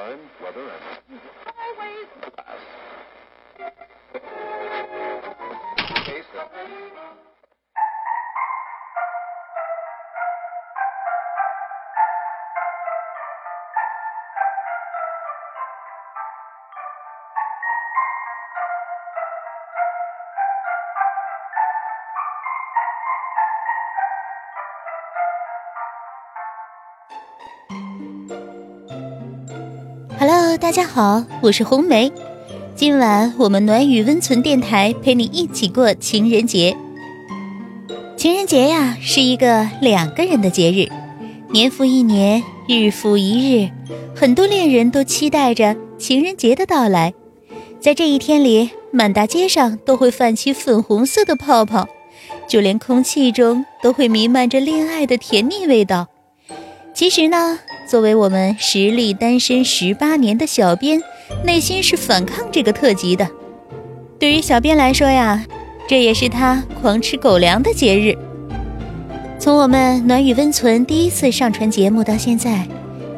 time, weather, and Highways. case. 大家好，我是红梅。今晚我们暖雨温存电台陪你一起过情人节。情人节呀，是一个两个人的节日，年复一年，日复一日，很多恋人都期待着情人节的到来。在这一天里，满大街上都会泛起粉红色的泡泡，就连空气中都会弥漫着恋爱的甜蜜味道。其实呢，作为我们实力单身十八年的小编，内心是反抗这个特辑的。对于小编来说呀，这也是他狂吃狗粮的节日。从我们暖雨温存第一次上传节目到现在，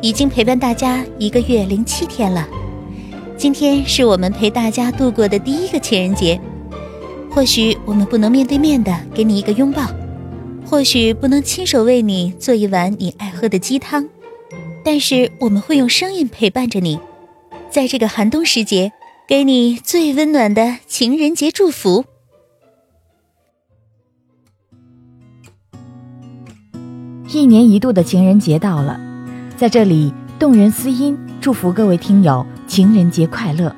已经陪伴大家一个月零七天了。今天是我们陪大家度过的第一个情人节。或许我们不能面对面的给你一个拥抱。或许不能亲手为你做一碗你爱喝的鸡汤，但是我们会用声音陪伴着你，在这个寒冬时节，给你最温暖的情人节祝福。一年一度的情人节到了，在这里，动人私音祝福各位听友情人节快乐。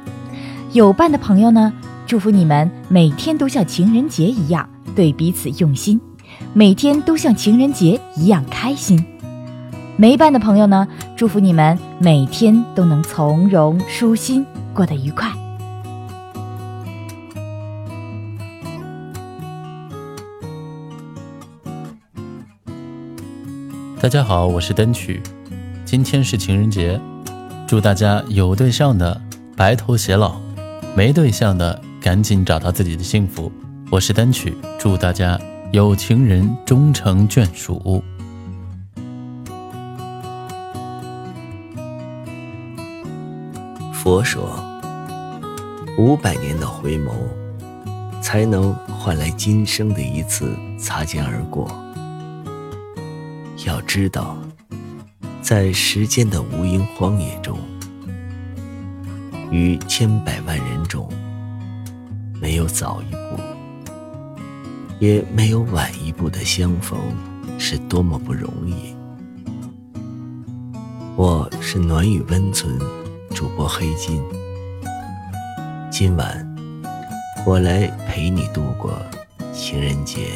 有伴的朋友呢，祝福你们每天都像情人节一样对彼此用心。每天都像情人节一样开心，没伴的朋友呢？祝福你们每天都能从容舒心，过得愉快。大家好，我是灯曲，今天是情人节，祝大家有对象的白头偕老，没对象的赶紧找到自己的幸福。我是灯曲，祝大家。有情人终成眷属。佛说，五百年的回眸，才能换来今生的一次擦肩而过。要知道，在时间的无垠荒野中，于千百万人中，没有早一步。也没有晚一步的相逢，是多么不容易。我是暖雨温存主播黑金，今晚我来陪你度过情人节。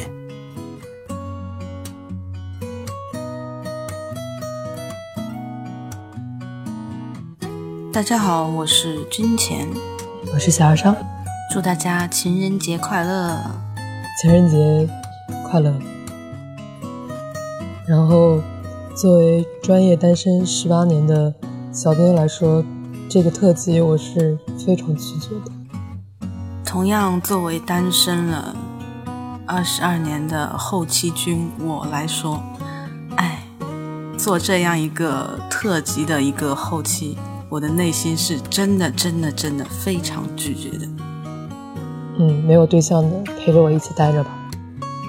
大家好，我是君钱，我是小二商，祝大家情人节快乐。情人节快乐！然后，作为专业单身十八年的小编来说，这个特辑我是非常拒绝的。同样，作为单身了二十二年的后期君我来说，哎，做这样一个特辑的一个后期，我的内心是真的、真的、真的非常拒绝的。嗯，没有对象的陪着我一起待着吧。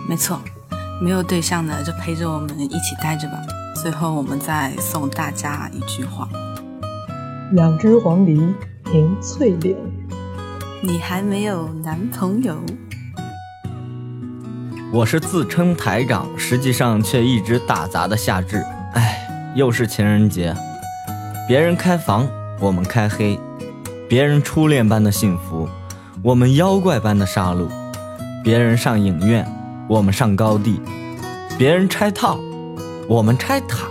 没错，没有对象的就陪着我们一起待着吧。最后，我们再送大家一句话：两只黄鹂鸣翠柳。你还没有男朋友？我是自称台长，实际上却一直打杂的夏至。哎，又是情人节，别人开房，我们开黑；别人初恋般的幸福。我们妖怪般的杀戮，别人上影院，我们上高地；别人拆套，我们拆塔；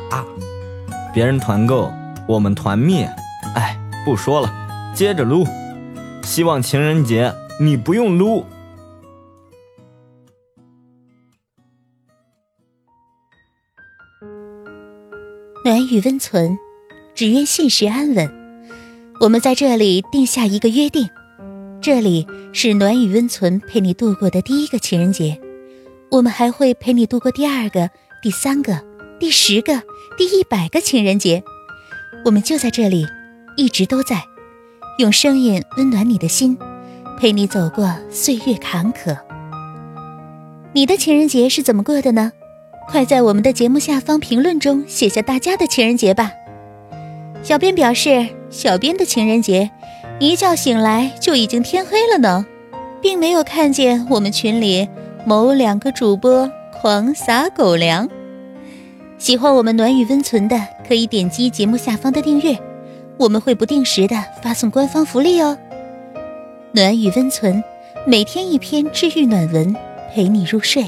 别人团购，我们团灭。哎，不说了，接着撸。希望情人节你不用撸。暖雨温存，只愿现实安稳。我们在这里定下一个约定。这里是暖雨温存陪你度过的第一个情人节，我们还会陪你度过第二个、第三个、第十个、第一百个情人节。我们就在这里，一直都在，用声音温暖你的心，陪你走过岁月坎坷。你的情人节是怎么过的呢？快在我们的节目下方评论中写下大家的情人节吧。小编表示，小编的情人节，一觉醒来就已经天黑了呢，并没有看见我们群里某两个主播狂撒狗粮。喜欢我们暖与温存的，可以点击节目下方的订阅，我们会不定时的发送官方福利哦。暖与温存，每天一篇治愈暖文，陪你入睡。